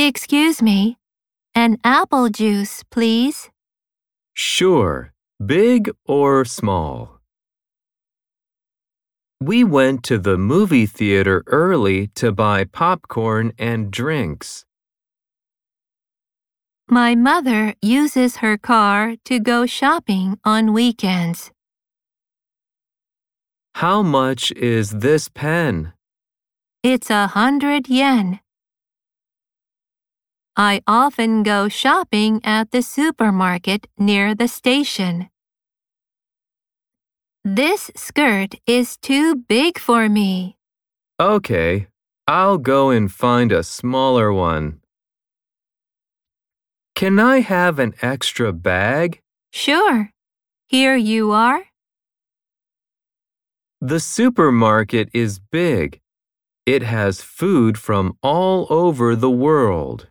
Excuse me. An apple juice, please. Sure. Big or small? We went to the movie theater early to buy popcorn and drinks. My mother uses her car to go shopping on weekends. How much is this pen? It's a hundred yen. I often go shopping at the supermarket near the station. This skirt is too big for me. Okay, I'll go and find a smaller one. Can I have an extra bag? Sure. Here you are. The supermarket is big. It has food from all over the world.